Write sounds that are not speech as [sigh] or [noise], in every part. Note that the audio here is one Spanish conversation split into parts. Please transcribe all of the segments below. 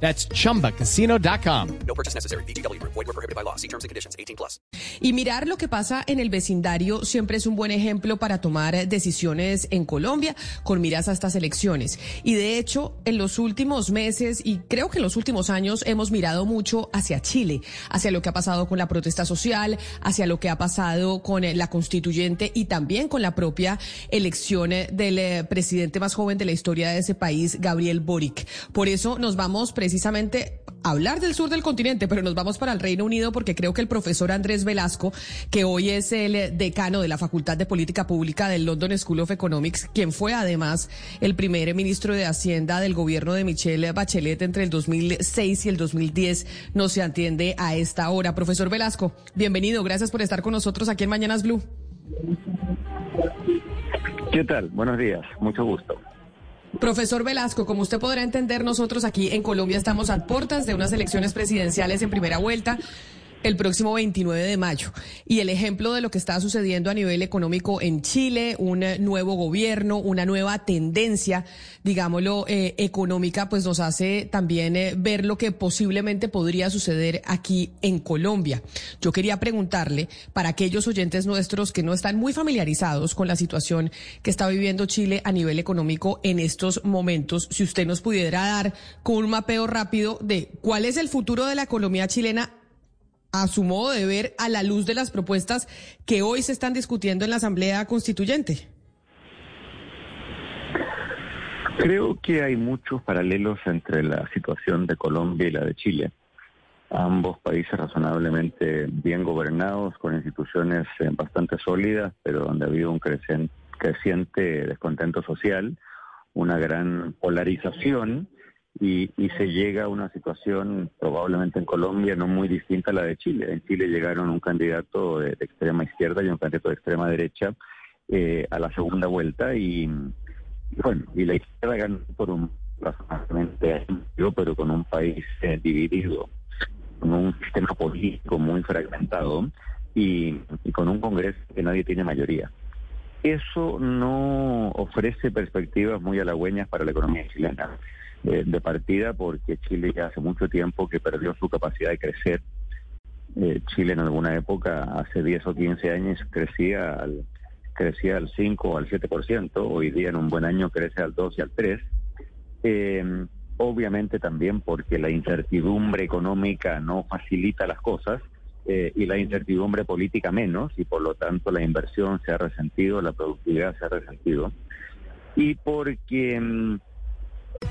That's chumbacasino.com. No purchase necessary. BGW. Void were prohibited by law. See terms and conditions. 18 plus. Y mirar lo que pasa en el vecindario siempre es un buen ejemplo para tomar decisiones en Colombia con miras a estas elecciones. Y de hecho, en los últimos meses y creo que en los últimos años hemos mirado mucho hacia Chile, hacia lo que ha pasado con la protesta social, hacia lo que ha pasado con la constituyente y también con la propia elección del eh, presidente más joven de la historia de ese país, Gabriel Boric. Por eso nos vamos precisamente hablar del sur del continente, pero nos vamos para el Reino Unido porque creo que el profesor Andrés Velasco, que hoy es el decano de la Facultad de Política Pública del London School of Economics, quien fue además el primer ministro de Hacienda del gobierno de Michelle Bachelet entre el 2006 y el 2010, no se atiende a esta hora. Profesor Velasco, bienvenido, gracias por estar con nosotros aquí en Mañanas Blue. ¿Qué tal? Buenos días, mucho gusto. Profesor Velasco, como usted podrá entender, nosotros aquí en Colombia estamos a puertas de unas elecciones presidenciales en primera vuelta el próximo 29 de mayo. Y el ejemplo de lo que está sucediendo a nivel económico en Chile, un nuevo gobierno, una nueva tendencia, digámoslo, eh, económica, pues nos hace también eh, ver lo que posiblemente podría suceder aquí en Colombia. Yo quería preguntarle, para aquellos oyentes nuestros que no están muy familiarizados con la situación que está viviendo Chile a nivel económico en estos momentos, si usted nos pudiera dar con un mapeo rápido de cuál es el futuro de la economía chilena a su modo de ver a la luz de las propuestas que hoy se están discutiendo en la Asamblea Constituyente? Creo que hay muchos paralelos entre la situación de Colombia y la de Chile. Ambos países razonablemente bien gobernados, con instituciones eh, bastante sólidas, pero donde ha habido un creciente descontento social, una gran polarización y, se llega a una situación probablemente en Colombia no muy distinta a la de Chile. En Chile llegaron un candidato de, extrema izquierda y un candidato de extrema derecha eh, a la segunda vuelta y, bueno, y la izquierda ganó por un amplio, pero con un país eh, dividido, con un sistema político muy fragmentado y, y con un Congreso que nadie tiene mayoría. Eso no ofrece perspectivas muy halagüeñas para la economía chilena de partida porque Chile ya hace mucho tiempo que perdió su capacidad de crecer. Eh, Chile en alguna época, hace 10 o 15 años, crecía al, crecía al 5 o al 7%, hoy día en un buen año crece al 2 y al 3. Eh, obviamente también porque la incertidumbre económica no facilita las cosas eh, y la incertidumbre política menos, y por lo tanto la inversión se ha resentido, la productividad se ha resentido. Y porque mm,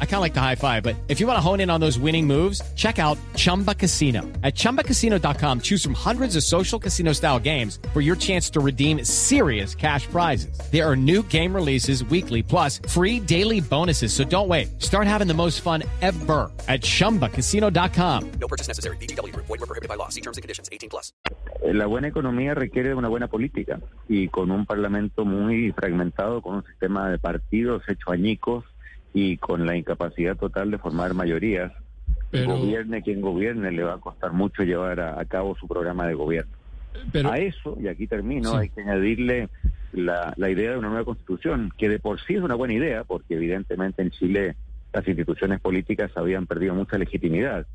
I kind of like the high five, but if you want to hone in on those winning moves, check out Chumba Casino. At ChumbaCasino.com, choose from hundreds of social casino style games for your chance to redeem serious cash prizes. There are new game releases weekly, plus free daily bonuses. So don't wait. Start having the most fun ever at ChumbaCasino.com. No purchase necessary. BGW. Void were prohibited by law. See terms and conditions. 18 plus. La buena economía requiere de una buena política y con un parlamento muy fragmentado, con un sistema de partidos hecho añicos y con la incapacidad total de formar mayorías, gobierne quien gobierne, le va a costar mucho llevar a, cabo su programa de gobierno. A eso, y aquí termino, hay que añadirle la, la idea de una nueva constitución, que de por sí es una buena idea, porque evidentemente en Chile las instituciones políticas habían perdido mucha legitimidad,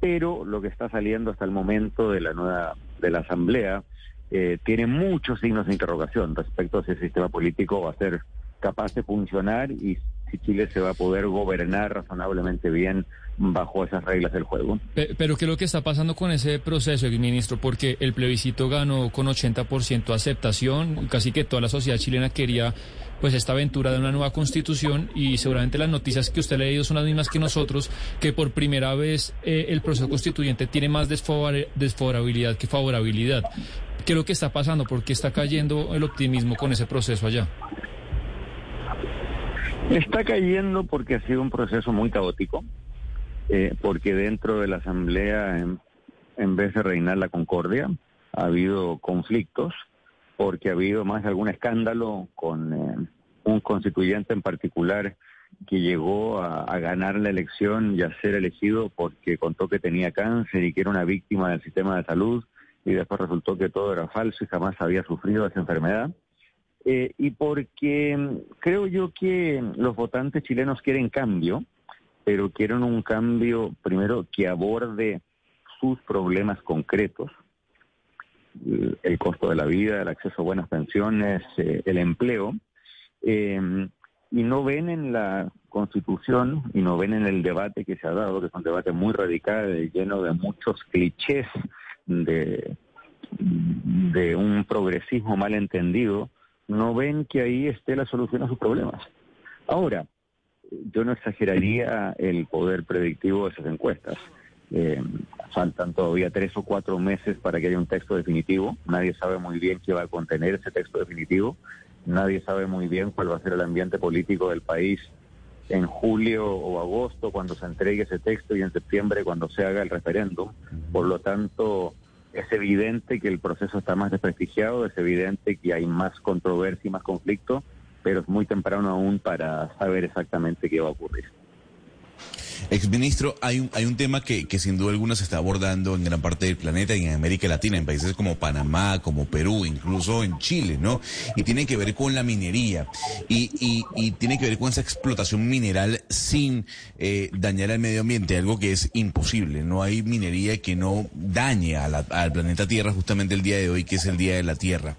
pero lo que está saliendo hasta el momento de la nueva de la asamblea eh, tiene muchos signos de interrogación respecto a si el sistema político va a ser capaz de funcionar y si Chile se va a poder gobernar razonablemente bien bajo esas reglas del juego. Pero, ¿qué es lo que está pasando con ese proceso, ministro? Porque el plebiscito ganó con 80% aceptación, casi que toda la sociedad chilena quería pues esta aventura de una nueva constitución y seguramente las noticias que usted ha leído son las mismas que nosotros, que por primera vez eh, el proceso constituyente tiene más desfavorabilidad que favorabilidad. ¿Qué es lo que está pasando? ¿Por qué está cayendo el optimismo con ese proceso allá? Está cayendo porque ha sido un proceso muy caótico, eh, porque dentro de la Asamblea, en, vez de reinar la concordia, ha habido conflictos, porque ha habido más algún escándalo con eh, un constituyente en particular que llegó a, ganar la elección y a ser elegido porque contó que tenía cáncer y que era una víctima del sistema de salud, y después resultó que todo era falso y jamás había sufrido esa enfermedad. Eh, y porque creo yo que los votantes chilenos quieren cambio, pero quieren un cambio primero que aborde sus problemas concretos, el costo de la vida, el acceso a buenas pensiones, eh, el empleo, eh, y no ven en la constitución y no ven en el debate que se ha dado, que es un debate muy radical, lleno de muchos clichés de, de un progresismo mal entendido, no ven que ahí esté la solución a sus problemas. Ahora, yo no exageraría el poder predictivo de esas encuestas. Eh, faltan todavía tres o cuatro meses para que haya un texto definitivo. Nadie sabe muy bien qué va a contener ese texto definitivo. Nadie sabe muy bien cuál va a ser el ambiente político del país en julio o agosto cuando se entregue ese texto y en septiembre cuando se haga el referéndum. Por lo tanto, es evidente que el proceso está más desprestigiado, es evidente que hay más controversia y más conflicto, pero es muy temprano aún para saber exactamente qué va a ocurrir. Exministro, hay un, hay un tema que, que sin duda alguna se está abordando en gran parte del planeta y en América Latina, en países como Panamá, como Perú, incluso en Chile, ¿no? Y tiene que ver con la minería y, y, tiene que ver con esa explotación mineral sin eh, dañar al medio ambiente, algo que es imposible. No hay minería que no dañe al planeta Tierra justamente el día de hoy, que es el Día de la Tierra.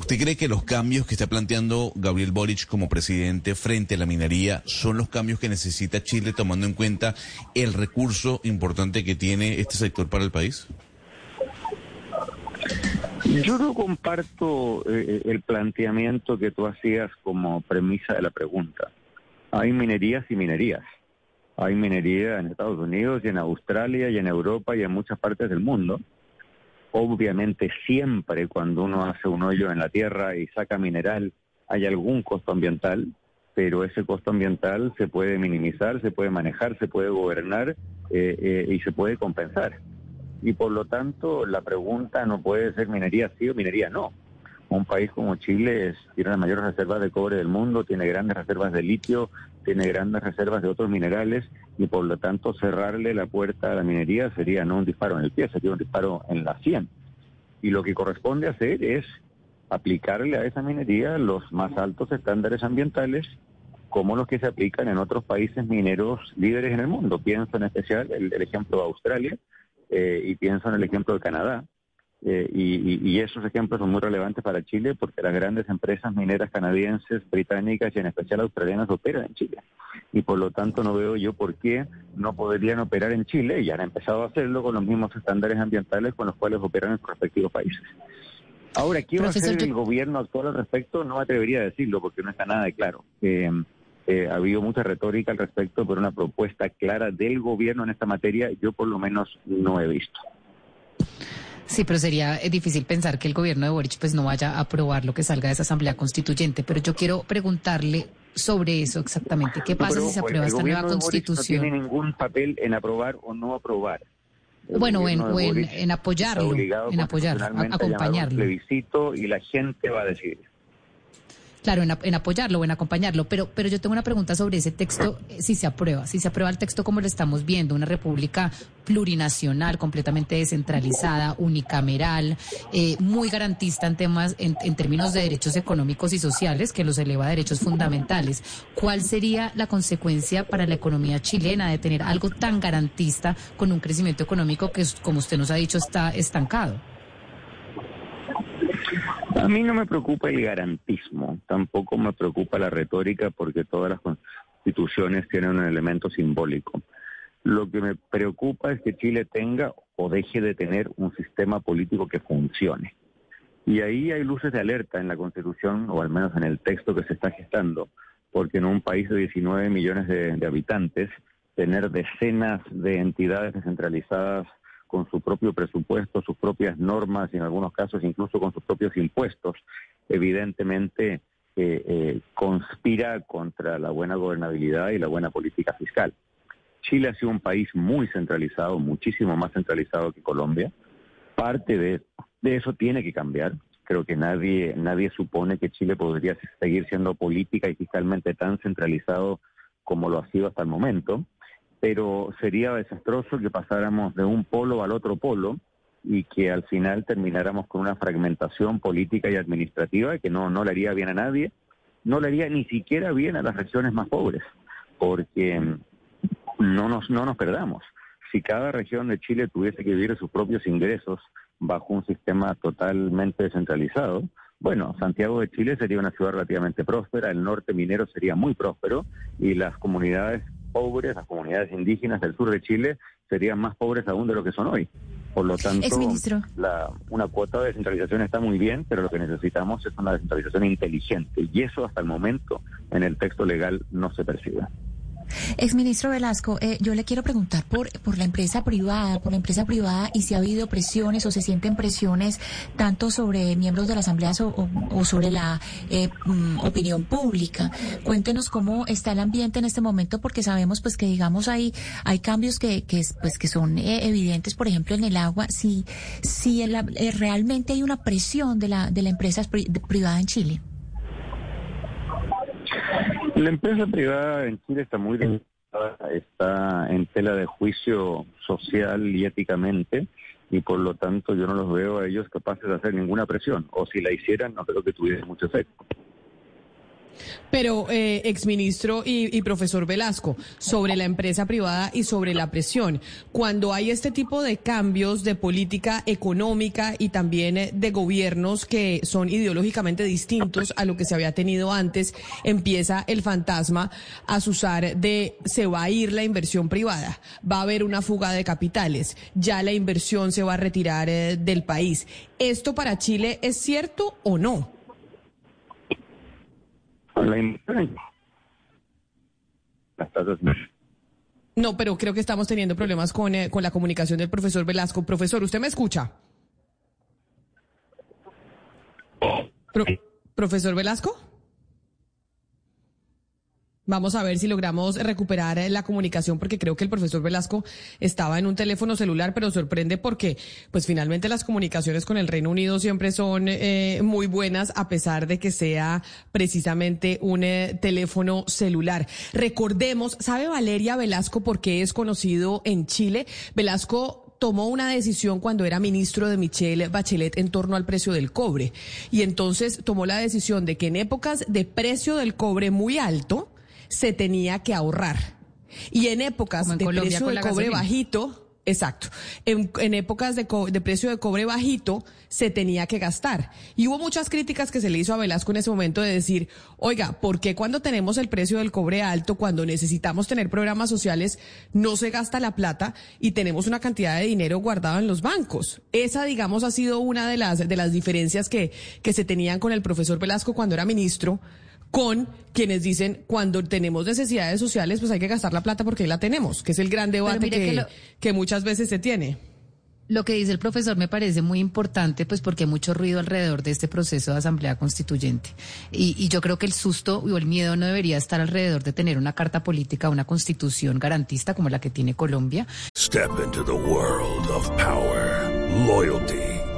¿Usted cree que los cambios que está planteando Gabriel Boric como presidente frente a la minería son los cambios que necesita Chile tomando en cuenta el recurso importante que tiene este sector para el país? Yo no comparto eh, el planteamiento que tú hacías como premisa de la pregunta. Hay minerías y minerías. Hay minería en Estados Unidos y en Australia y en Europa y en muchas partes del mundo. Obviamente siempre cuando uno hace un hoyo en la tierra y saca mineral hay algún costo ambiental, pero ese costo ambiental se puede minimizar, se puede manejar, se puede gobernar eh, eh, y se puede compensar. Y por lo tanto, la pregunta no puede ser minería sí o minería no. Un país como Chile es, tiene las mayores reservas de cobre del mundo, tiene grandes reservas de litio, tiene grandes reservas de otros minerales y por lo tanto cerrarle la puerta a la minería sería no un disparo en el pie, sería un disparo en la sien. Y lo que corresponde hacer es aplicarle a esa minería los más altos estándares ambientales como los que se aplican en otros países mineros líderes en el mundo. Pienso en especial el, el ejemplo de Australia eh, y pienso en el ejemplo de Canadá. Eh, y, y, esos ejemplos son muy relevantes para Chile porque las grandes empresas mineras canadienses, británicas y en especial australianas operan en Chile. Y por lo tanto no veo yo por qué no podrían operar en Chile y han empezado a hacerlo con los mismos estándares ambientales con los cuales operan en sus respectivos países. Ahora, ¿qué va a hacer el gobierno actual al respecto? No me atrevería a decirlo porque no está nada de claro. Eh, eh, ha habido mucha retórica al respecto, pero una propuesta clara del gobierno en esta materia yo por lo menos no he visto. Sí, pero sería eh, difícil pensar que el gobierno de Boric pues no vaya a aprobar lo que salga de esa asamblea constituyente, pero yo quiero preguntarle sobre eso exactamente. ¿Qué pasa pero, si se aprueba esta nueva constitución? no tiene ningún papel en aprobar o no aprobar. El bueno, en, o en, en, apoyarlo, en apoyar, acompañarlo. Un plebiscito y la gente va a decidir. Claro, en, en, apoyarlo o en acompañarlo, pero, pero yo tengo una pregunta sobre ese texto, eh, si se aprueba, si se aprueba el texto como lo estamos viendo, una república plurinacional, completamente descentralizada, unicameral, eh, muy garantista en temas, en, en, términos de derechos económicos y sociales, que los eleva a derechos fundamentales. ¿Cuál sería la consecuencia para la economía chilena de tener algo tan garantista con un crecimiento económico que, como usted nos ha dicho, está estancado? A mí no me preocupa el garantismo, tampoco me preocupa la retórica porque todas las constituciones tienen un elemento simbólico. Lo que me preocupa es que Chile tenga o deje de tener un sistema político que funcione. Y ahí hay luces de alerta en la Constitución, o al menos en el texto que se está gestando, porque en un país de 19 millones de, de habitantes, tener decenas de entidades descentralizadas con su propio presupuesto, sus propias normas y en algunos casos incluso con sus propios impuestos, evidentemente que eh, conspira contra la buena gobernabilidad y la buena política fiscal. Chile ha sido un país muy centralizado, muchísimo más centralizado que Colombia. Parte de, de eso tiene que cambiar. Creo que nadie, nadie supone que Chile podría seguir siendo política y fiscalmente tan centralizado como lo ha sido hasta el momento, pero sería desastroso que pasáramos de un polo al otro polo y que al final termináramos con una fragmentación política y administrativa que no, no le haría bien a nadie, no le haría ni siquiera bien a las regiones más pobres, porque mm, no nos, no nos perdamos. Si cada región de Chile tuviese que vivir sus propios ingresos bajo un sistema totalmente descentralizado, bueno, Santiago de Chile sería una ciudad relativamente próspera, el norte minero sería muy próspero y las comunidades pobres, las comunidades indígenas del sur de Chile serían más pobres aún de lo que son hoy. Por lo tanto, la, una cuota de descentralización está muy bien, pero lo que necesitamos es una descentralización inteligente y eso hasta el momento en el texto legal no se percibe. Exministro Velasco, eh, yo le quiero preguntar por, por la empresa privada, por la empresa privada y si ha habido presiones o se sienten presiones tanto sobre miembros de la Asamblea o, sobre la eh, mm, opinión pública. Cuéntenos cómo está el ambiente en este momento porque sabemos pues que digamos hay, hay cambios que, pues, que son eh, evidentes, por ejemplo en el agua, si, si realmente hay una presión de la, de la empresa privada en Chile. La empresa privada en Chile está muy está en tela de juicio social y éticamente y por lo tanto yo no los veo a ellos capaces de hacer ninguna presión o si la hicieran no creo que tuviese mucho efecto. Pero, eh, exministro y, profesor Velasco, sobre la empresa privada y sobre la presión, cuando hay este tipo de cambios de política económica y también eh, de gobiernos que son ideológicamente distintos a lo que se había tenido antes, empieza el fantasma a usar de se va a ir la inversión privada, va a haber una fuga de capitales, ya la inversión se va a retirar eh, del país. ¿Esto para Chile es cierto o no? No, pero creo que estamos teniendo problemas con, eh, con la comunicación del profesor Velasco. Profesor, ¿usted me escucha? ¿Profesor Velasco? Vamos a ver si logramos recuperar la comunicación porque creo que el profesor Velasco estaba en un teléfono celular, pero sorprende porque pues finalmente las comunicaciones con el Reino Unido siempre son eh, muy buenas a pesar de que sea precisamente un eh, teléfono celular. Recordemos, ¿sabe Valeria Velasco por qué es conocido en Chile? Velasco tomó una decisión cuando era ministro de Michelle Bachelet en torno al precio del cobre. Y entonces tomó la decisión de que en épocas de precio del cobre muy alto, se tenía que ahorrar. Y en épocas de precio de cobre bajito, Exacto. En, épocas de, de, precio de cobre bajito se tenía que gastar. Y hubo muchas críticas que se le hizo a Velasco en ese momento de decir, oiga, ¿por qué cuando tenemos el precio del cobre alto, cuando necesitamos tener programas sociales, no se gasta la plata y tenemos una cantidad de dinero guardado en los bancos? Esa, digamos, ha sido una de las, de las diferencias que, que se tenían con el profesor Velasco cuando era ministro con quienes dicen cuando tenemos necesidades sociales pues hay que gastar la plata porque ahí la tenemos, que es el gran debate que, que, muchas veces se tiene. Lo que dice el profesor me parece muy importante, pues porque hay mucho ruido alrededor de este proceso de asamblea constituyente. Y, y, yo creo que el susto o el miedo no debería estar alrededor de tener una carta política, una constitución garantista como la que tiene Colombia. Step into the world of power, loyalty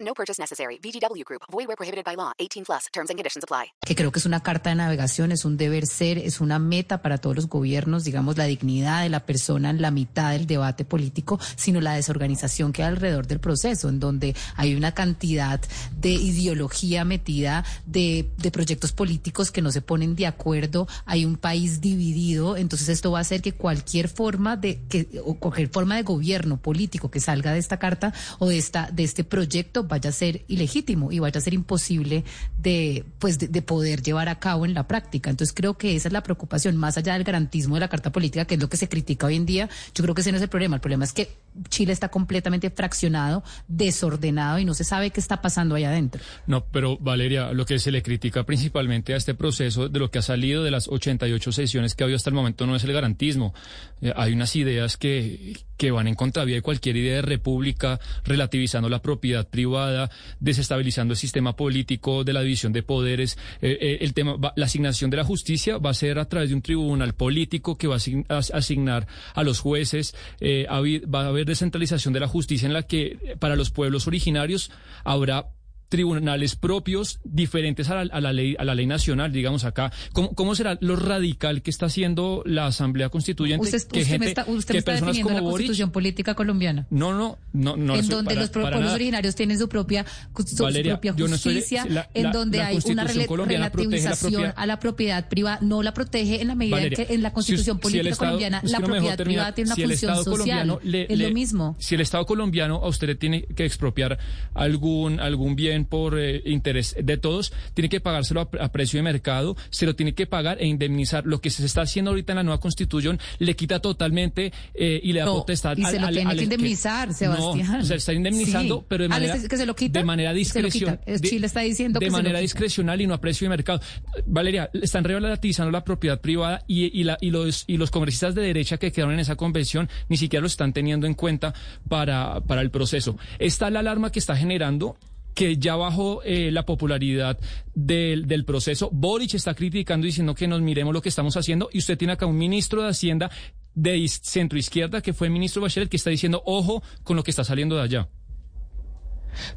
No purchase necessary. VGW Group. Void where prohibited by law. 18 plus. Terms and conditions apply. Que creo que es una carta de navegación, es un deber ser, es una meta para todos los gobiernos, digamos, la dignidad de la persona en la mitad del debate político, sino la desorganización que hay alrededor del proceso, en donde hay una cantidad de ideología metida, de, de proyectos políticos que no se ponen de acuerdo, hay un país dividido, entonces esto va a hacer que cualquier forma de, que, o cualquier forma de gobierno político que salga de esta carta o de esta, de este proyecto vaya a ser ilegítimo y vaya a ser imposible de, pues, de, de poder llevar a cabo en la práctica. Entonces creo que esa es la preocupación, más allá del garantismo de la Carta Política, que es lo que se critica hoy en día, yo creo que ese no es el problema. El problema es que Chile está completamente fraccionado, desordenado y no se sabe qué está pasando allá adentro. No, pero Valeria, lo que se le critica principalmente a este proceso de lo que ha salido de las 88 sesiones que ha habido hasta el momento no es el garantismo. Eh, hay unas ideas que, que van en contravía de cualquier idea de república, relativizando la propiedad privada, desestabilizando el sistema político de la división de poderes. Eh, eh, el tema, va- la asignación de la justicia va a ser a través de un tribunal político que va a asign- a asignar a los jueces. Eh, va a haber descentralización de la justicia en la que para los pueblos originarios habrá tribunales propios diferentes a la, a la ley a la ley nacional digamos acá cómo, cómo será lo radical que está haciendo la asamblea constituyente Usted, que usted gente me está, usted que me está definiendo la Boric constitución política colombiana. no no no no en donde para- los pueblos originarios tienen su propia, su, propia yo no estoy- justicia, la- en donde hay una relativización a la propiedad privada, no la protege en la medida Valeria, en que en la constitución si política Estado- colombiana la propiedad privada tiene una Si función Estado social. le- es le- lo mismo. Si el Estado colombiano a usted le tiene que expropiar algún algún bien por eh, interés de todos, tiene que pagárselo a, a precio de mercado, se lo tiene que pagar e indemnizar. Lo que se está haciendo ahorita en la nueva constitución le quita totalmente eh, y le da No, potestad y al- se lo al- tiene al- que indemnizar, Sebastián. No, se está indemnizando, Sí. pero de Ah, manera, que se lo quita, de manera discrecional. Chile está diciendo de que se lo manera discrecional y no a precio de mercado. Valeria, están relativizando la propiedad privada y, y, la- y los, y los congresistas de derecha que quedaron en esa convención ni siquiera lo están teniendo en cuenta para, para el proceso. Está la alarma que está generando que ya bajó eh, la popularidad del, del proceso. Boric está criticando diciendo que nos miremos lo que estamos haciendo y usted tiene acá un ministro de Hacienda de centro izquierda que fue el ministro Bachelet que está diciendo ojo con lo que está saliendo de allá.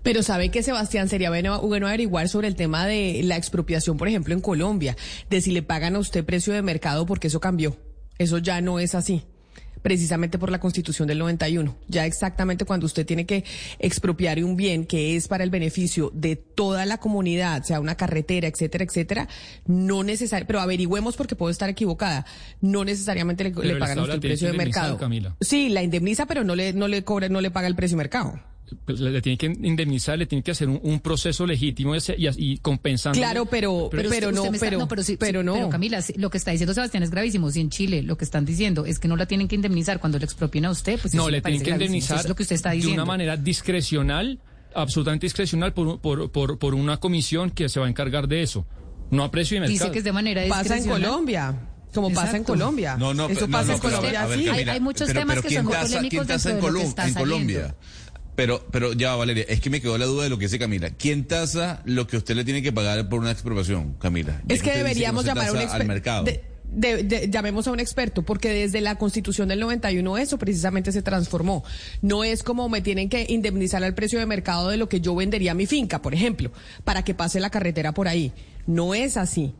Pero sabe que Sebastián sería bueno averiguar sobre el tema de la expropiación, por ejemplo, en Colombia, de si le pagan a usted precio de mercado porque eso cambió. Eso ya no es así. Precisamente por la constitución del 91. Ya exactamente cuando usted tiene que expropiar un bien que es para el beneficio de toda la comunidad, sea una carretera, etcétera, etcétera, no necesariamente, pero averigüemos porque puedo estar equivocada, no necesariamente le, le el pagan usted el precio de mercado. Camila. Sí, la indemniza, pero no le, no le cobra, no le paga el precio de mercado. Pues le, le tiene que indemnizar, le tiene que hacer un, un proceso legítimo y, y, y compensando. Claro, pero, pero, usted- usted no, está- pero, pero, sí, pero sí, no. Pero Camila, sí, lo que está diciendo Sebastián es gravísimo. Si en Chile lo que están diciendo es que no la tienen que indemnizar cuando le expropien a usted, pues no, eso le tienen que gravísimo. indemnizar es lo que usted está de diciendo. una manera discrecional, absolutamente discrecional, por, por, por, por una comisión que se va a encargar de eso. No a precio de mercado. Dice que es de manera Pasa en discrecional. Colombia, como pasa en. Colombia. No, no, Eso pero- no, pasa no, en Colombia, ver. Hay- muchos pero- temas pero que ¿quién son muy polémicos ¿Quién tasa en, dentro de lo que Colom- está en? Colombia? Pero, pero ya, Valeria, es que me quedó la duda de lo que dice Camila. ¿Quién tasa lo que usted le tiene que pagar por una expropiación, Camila? Es que dice deberíamos no llamar a un tasa al experto. mercado. de- de- de- llamemos a un experto, porque desde la constitución del 91 eso precisamente se transformó. No es como me tienen que indemnizar al precio de mercado de lo que yo vendería mi finca, por ejemplo, para que pase la carretera por ahí. No es así.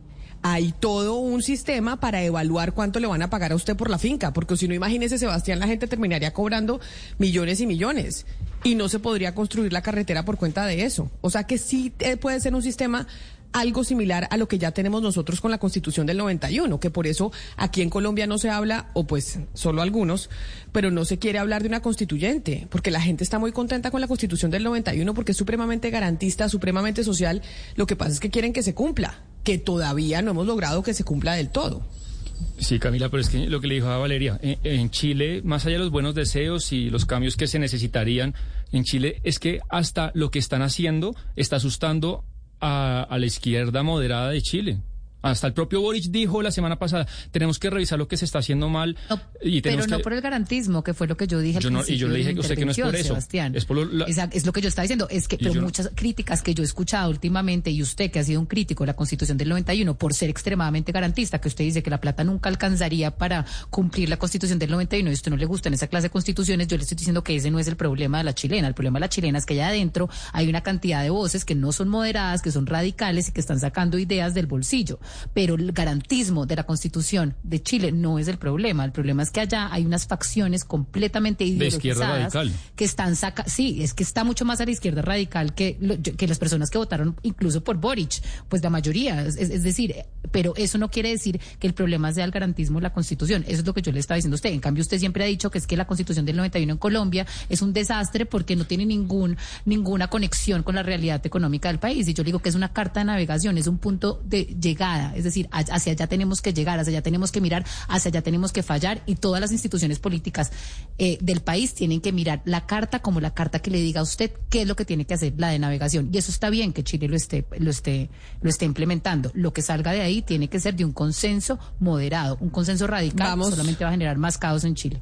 Hay todo un sistema para evaluar cuánto le van a pagar a usted por la finca, porque si no, imagínese, Sebastián, la gente terminaría cobrando millones y millones y no se podría construir la carretera por cuenta de eso. O sea que sí eh, puede ser un sistema algo similar a lo que ya tenemos nosotros con la Constitución del 91, que por eso aquí en Colombia no se habla, o pues solo algunos, pero no se quiere hablar de una constituyente, porque la gente está muy contenta con la Constitución del 91 porque es supremamente garantista, supremamente social. Lo que pasa es que quieren que se cumpla, que todavía no hemos logrado que se cumpla del todo. Sí, Camila, pero es que lo que le dijo a Valeria, en, en Chile, más allá de los buenos deseos y los cambios que se necesitarían, en Chile es que hasta lo que están haciendo está asustando a la izquierda moderada de Chile. Hasta el propio Boric dijo la semana pasada, tenemos que revisar lo que se está haciendo mal. No, y pero no que... por el garantismo, que fue lo que yo dije al Yo no- y yo le dije a usted que no es por eso. Sebastián. Es por lo- la- Exacto, es lo que yo estaba diciendo, es que pero yo muchas críticas que yo he escuchado últimamente y usted que ha sido un crítico de la Constitución del 91 por ser extremadamente garantista, que usted dice que la plata nunca alcanzaría para cumplir la Constitución del 91 y a usted no le gustan esa clase de constituciones, yo le estoy diciendo que ese no es el problema de la chilena, el problema de la chilena es que allá adentro hay una cantidad de voces que no son moderadas, que son radicales y que están sacando ideas del bolsillo. Pero el garantismo de la constitución de Chile no es el problema. El problema es que allá hay unas facciones completamente ideologizadas que están saca sí, es que está mucho más a la izquierda radical que, que las personas que votaron incluso por Boric, pues la mayoría, es, es decir, pero eso no quiere decir que el problema sea el garantismo de la constitución. Eso es lo que yo le estaba diciendo a usted. En cambio, usted siempre ha dicho que es que la constitución del 91 en Colombia es un desastre porque no tiene ningún, ninguna conexión con la realidad económica del país. Y yo digo que es una carta de navegación, es un punto de llegada. Es decir, hacia allá tenemos que llegar, hacia allá tenemos que mirar, hacia allá tenemos que fallar y todas las instituciones políticas eh, del país tienen que mirar la carta como la carta que le diga a usted qué es lo que tiene que hacer la de navegación. Y eso está bien que Chile lo esté, lo esté, lo esté implementando. Lo que salga de ahí tiene que ser de un consenso moderado, un consenso radical solamente va a generar más caos en Chile.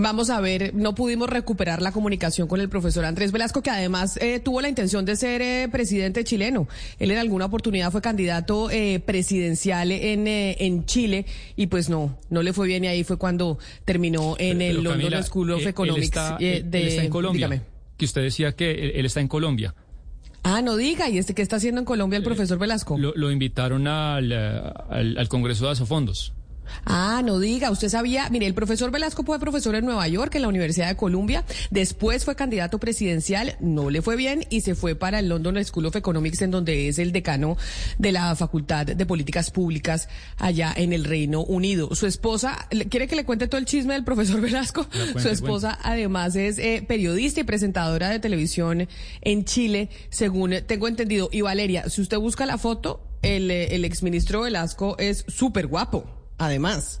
Vamos a ver, no pudimos recuperar la comunicación con el profesor Andrés Velasco, que además eh, tuvo la intención de ser eh, presidente chileno. Él en alguna oportunidad fue candidato eh, presidencial en, en Chile y pues no, no le fue bien y ahí fue cuando terminó en el London School of Economics de en Colombia. Que usted decía que él, está en Colombia. Ah, no diga, ¿y este qué está haciendo en Colombia el profesor Velasco? Lo, invitaron al, al, al Congreso de Asofondos. Ah, no diga, usted sabía, mire, el profesor Velasco fue profesor en Nueva York, en la Universidad de Columbia, después fue candidato presidencial, no le fue bien y se fue para el London School of Economics, en donde es el decano de la Facultad de Políticas Públicas allá en el Reino Unido. Su esposa, ¿quiere que le cuente todo el chisme del profesor [laughs] Velasco? Su esposa además es eh, periodista y presentadora de televisión en Chile, según tengo entendido. Y Valeria, si usted busca la foto, el, eh, el exministro Velasco es súper guapo. Además.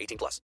18 plus.